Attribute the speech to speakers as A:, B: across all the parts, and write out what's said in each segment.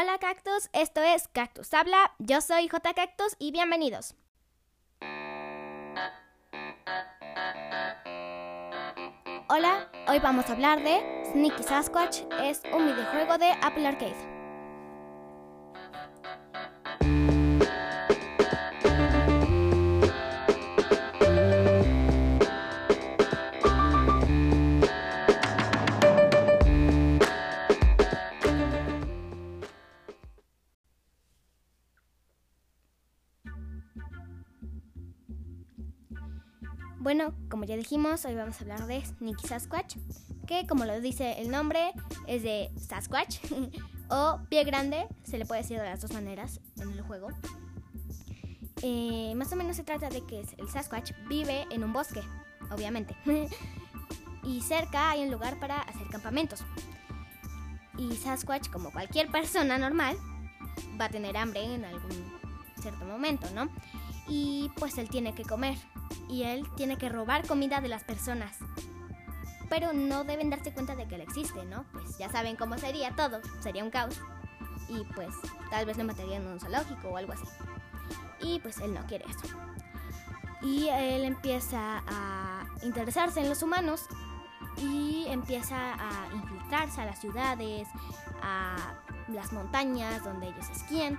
A: Hola Cactus, esto es Cactus Habla, yo soy J Cactus y bienvenidos. Hola, hoy vamos a hablar de Sneaky Sasquatch, es un videojuego de Apple Arcade. Ya dijimos, hoy vamos a hablar de Sneaky Sasquatch, que como lo dice el nombre, es de Sasquatch o pie grande, se le puede decir de las dos maneras en el juego. Eh, más o menos se trata de que el Sasquatch vive en un bosque, obviamente, y cerca hay un lugar para hacer campamentos. Y Sasquatch, como cualquier persona normal, va a tener hambre en algún cierto momento, ¿no? Y pues él tiene que comer y él tiene que robar comida de las personas. Pero no deben darse cuenta de que él existe, ¿no? Pues ya saben cómo sería todo, sería un caos. Y pues tal vez lo matarían en un zoológico o algo así. Y pues él no quiere eso. Y él empieza a interesarse en los humanos y empieza a infiltrarse a las ciudades, a las montañas donde ellos esquían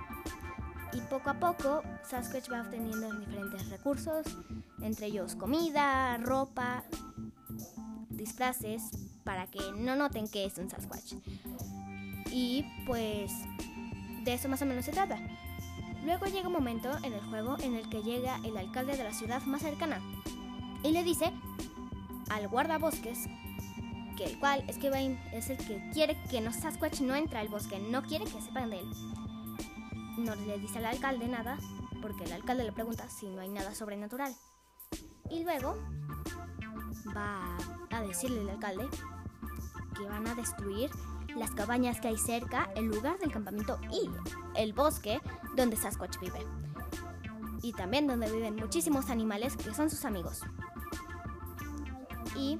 A: y poco a poco Sasquatch va obteniendo diferentes recursos, entre ellos comida, ropa, disfraces, para que no noten que es un Sasquatch. Y pues de eso más o menos se trata. Luego llega un momento en el juego en el que llega el alcalde de la ciudad más cercana y le dice al guardabosques que el cual es, que va es el que quiere que no Sasquatch no entre al bosque, no quiere que sepan de él no le dice al alcalde nada, porque el alcalde le pregunta si no hay nada sobrenatural. Y luego va a decirle al alcalde que van a destruir las cabañas que hay cerca, el lugar del campamento y el bosque donde Sasquatch vive. Y también donde viven muchísimos animales que son sus amigos. Y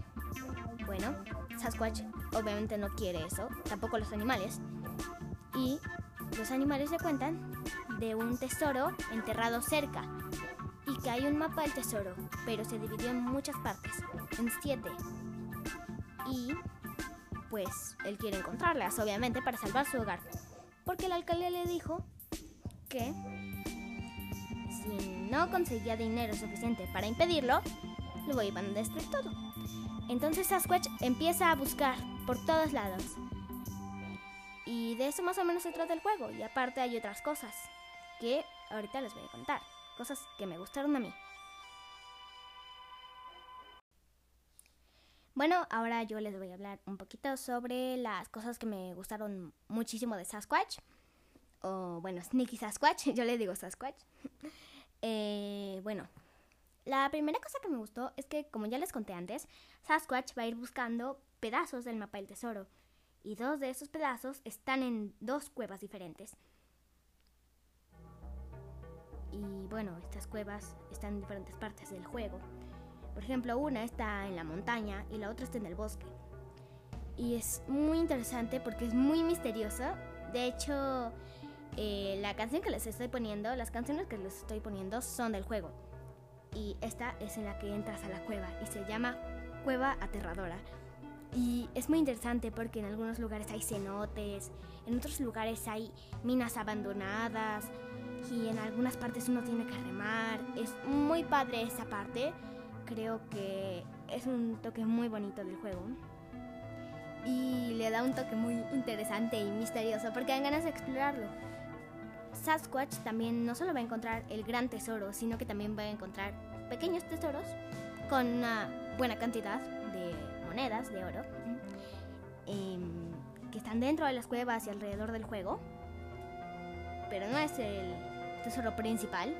A: bueno, Sasquatch obviamente no quiere eso, tampoco los animales. Y los animales le cuentan de un tesoro enterrado cerca y que hay un mapa del tesoro, pero se dividió en muchas partes, en siete. Y pues él quiere encontrarlas, obviamente, para salvar su hogar. Porque el alcalde le dijo que si no conseguía dinero suficiente para impedirlo, lo iban a destruir todo. Entonces Sasquatch empieza a buscar por todos lados y de eso más o menos se trata el juego. Y aparte hay otras cosas que ahorita les voy a contar. Cosas que me gustaron a mí. Bueno, ahora yo les voy a hablar un poquito sobre las cosas que me gustaron muchísimo de Sasquatch. O bueno, Sneaky Sasquatch, yo le digo Sasquatch. eh, bueno, la primera cosa que me gustó es que, como ya les conté antes, Sasquatch va a ir buscando pedazos del mapa del tesoro y dos de esos pedazos están en dos cuevas diferentes. Y bueno, estas cuevas están en diferentes partes del juego. Por ejemplo, una está en la montaña y la otra está en el bosque. Y es muy interesante porque es muy misteriosa. De hecho, eh, la canción que les estoy poniendo, las canciones que les estoy poniendo son del juego. Y esta es en la que entras a la cueva y se llama Cueva Aterradora. Y es muy interesante porque en algunos lugares hay cenotes, en otros lugares hay minas abandonadas y en algunas partes uno tiene que remar. Es muy padre esa parte. Creo que es un toque muy bonito del juego. Y le da un toque muy interesante y misterioso porque dan ganas de explorarlo. Sasquatch también no solo va a encontrar el gran tesoro, sino que también va a encontrar pequeños tesoros con una buena cantidad monedas de oro em, que están dentro de las cuevas y alrededor del juego. Pero no es el tesoro principal.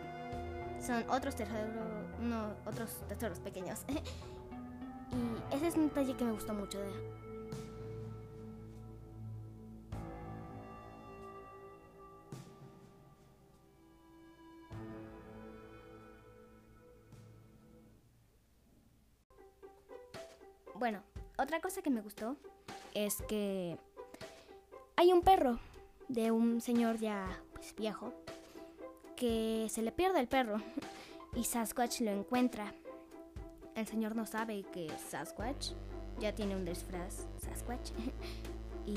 A: Son otros tesoros, no, otros tesoros pequeños. y ese es un detalle que me gustó mucho de Bueno, otra cosa que me gustó es que hay un perro de un señor ya pues, viejo que se le pierde el perro y Sasquatch lo encuentra. El señor no sabe que Sasquatch ya tiene un disfraz Sasquatch y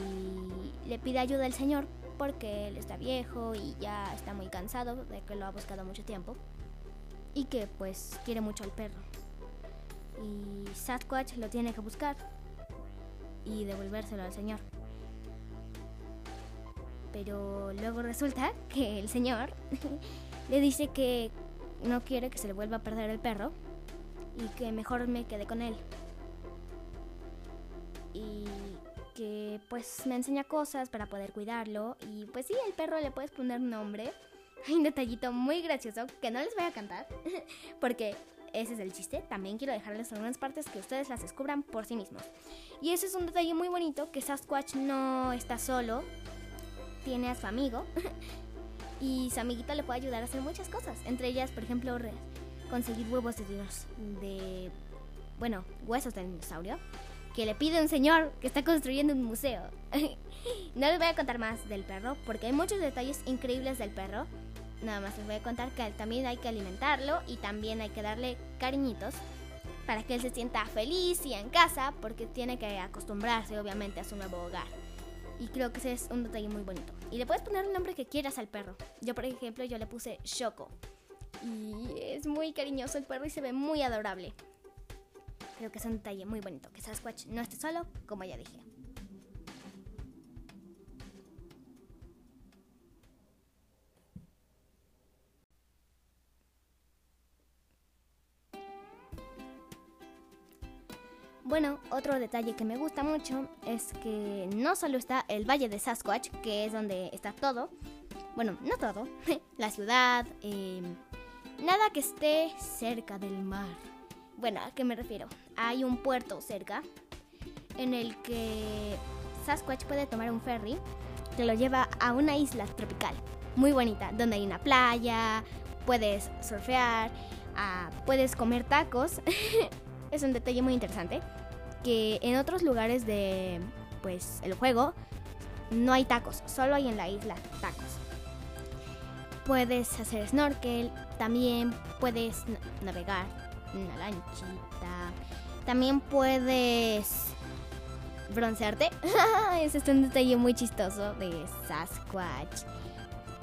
A: le pide ayuda al señor porque él está viejo y ya está muy cansado de que lo ha buscado mucho tiempo y que pues quiere mucho al perro. Y Sasquatch lo tiene que buscar y devolvérselo al señor. Pero luego resulta que el señor le dice que no quiere que se le vuelva a perder el perro y que mejor me quede con él. Y que pues me enseña cosas para poder cuidarlo y pues sí, el perro le puedes poner nombre. Hay un detallito muy gracioso que no les voy a cantar porque ese es el chiste. También quiero dejarles algunas partes que ustedes las descubran por sí mismos. Y ese es un detalle muy bonito que Sasquatch no está solo, tiene a su amigo y su amiguito le puede ayudar a hacer muchas cosas. Entre ellas, por ejemplo, conseguir huevos de dinos, de bueno, huesos de dinosaurio que le pide un señor que está construyendo un museo. no les voy a contar más del perro porque hay muchos detalles increíbles del perro. Nada más les voy a contar que también hay que alimentarlo y también hay que darle cariñitos para que él se sienta feliz y en casa porque tiene que acostumbrarse obviamente a su nuevo hogar. Y creo que ese es un detalle muy bonito. Y le puedes poner el nombre que quieras al perro. Yo por ejemplo yo le puse Choco. Y es muy cariñoso el perro y se ve muy adorable. Creo que es un detalle muy bonito que Sasquatch no esté solo, como ya dije. Bueno, otro detalle que me gusta mucho es que no solo está el Valle de Sasquatch, que es donde está todo, bueno, no todo, la ciudad, eh, nada que esté cerca del mar. Bueno, ¿a qué me refiero? Hay un puerto cerca en el que Sasquatch puede tomar un ferry que lo lleva a una isla tropical muy bonita, donde hay una playa, puedes surfear, ah, puedes comer tacos. es un detalle muy interesante que en otros lugares de pues el juego no hay tacos, solo hay en la isla tacos. Puedes hacer snorkel, también puedes navegar una lanchita. También puedes broncearte. Ese es un detalle muy chistoso de Sasquatch.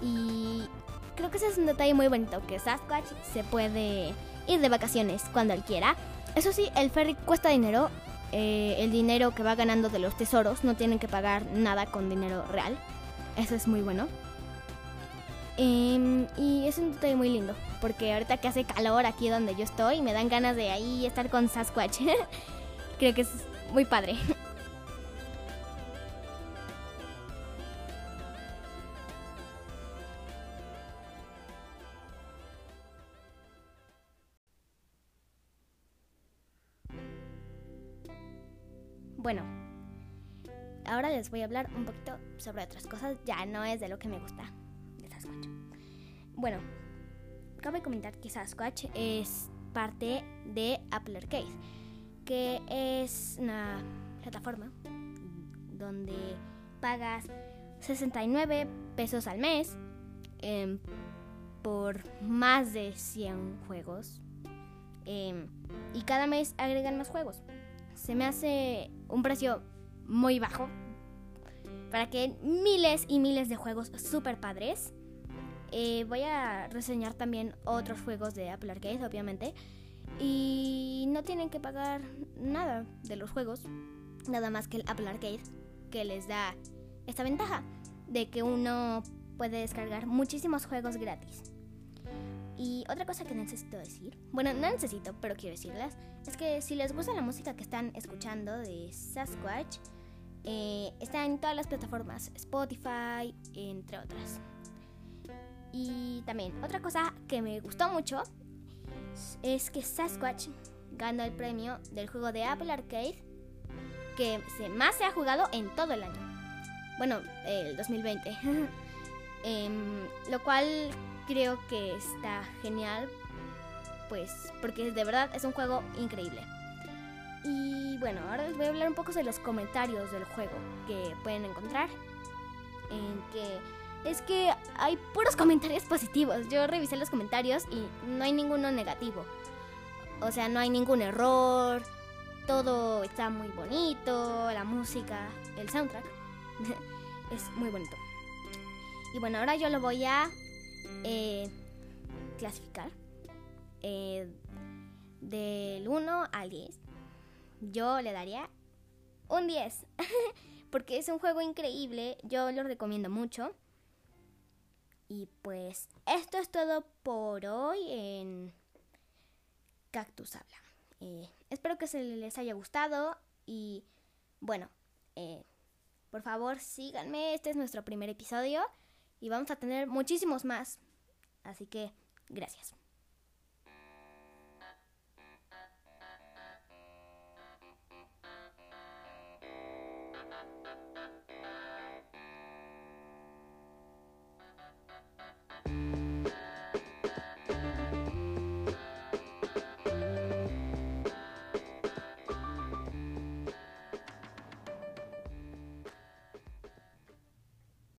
A: Y creo que ese es un detalle muy bonito, que Sasquatch se puede ir de vacaciones cuando él quiera. Eso sí, el ferry cuesta dinero. Eh, el dinero que va ganando de los tesoros no tienen que pagar nada con dinero real. Eso es muy bueno. Em, y es un detalle muy lindo, porque ahorita que hace calor aquí donde yo estoy, me dan ganas de ahí estar con Sasquatch. Creo que es muy padre. Ahora les voy a hablar un poquito sobre otras cosas, ya no es de lo que me gusta. Bueno, cabe comentar que Sasquatch es parte de Apple Arcade, que es una plataforma donde pagas 69 pesos al mes em, por más de 100 juegos. Em, y cada mes agregan más juegos. Se me hace un precio muy bajo para que miles y miles de juegos super padres eh, voy a reseñar también otros juegos de Apple Arcade, obviamente. Y no tienen que pagar nada de los juegos, nada más que el Apple Arcade, que les da esta ventaja de que uno puede descargar muchísimos juegos gratis. Y otra cosa que necesito decir, bueno, no necesito, pero quiero decirles, es que si les gusta la música que están escuchando de Sasquatch, eh, está en todas las plataformas, Spotify, entre otras. Y también otra cosa que me gustó mucho es que Sasquatch ganó el premio del juego de Apple Arcade que más se ha jugado en todo el año. Bueno, el 2020. Em, lo cual creo que está genial, pues porque de verdad es un juego increíble. Y bueno, ahora les voy a hablar un poco de los comentarios del juego que pueden encontrar en que es que hay puros comentarios positivos. Yo revisé los comentarios y no hay ninguno negativo. O sea, no hay ningún error. Todo está muy bonito. La música, el soundtrack es muy bonito. Y bueno, ahora yo lo voy a eh, clasificar eh, del 1 al 10. Yo le daría un 10. porque es un juego increíble. Yo lo recomiendo mucho. Y pues esto es todo por hoy en Cactus Habla. Eh, espero que se les haya gustado y bueno, eh, por favor síganme, este es nuestro primer episodio y vamos a tener muchísimos más. Así que gracias.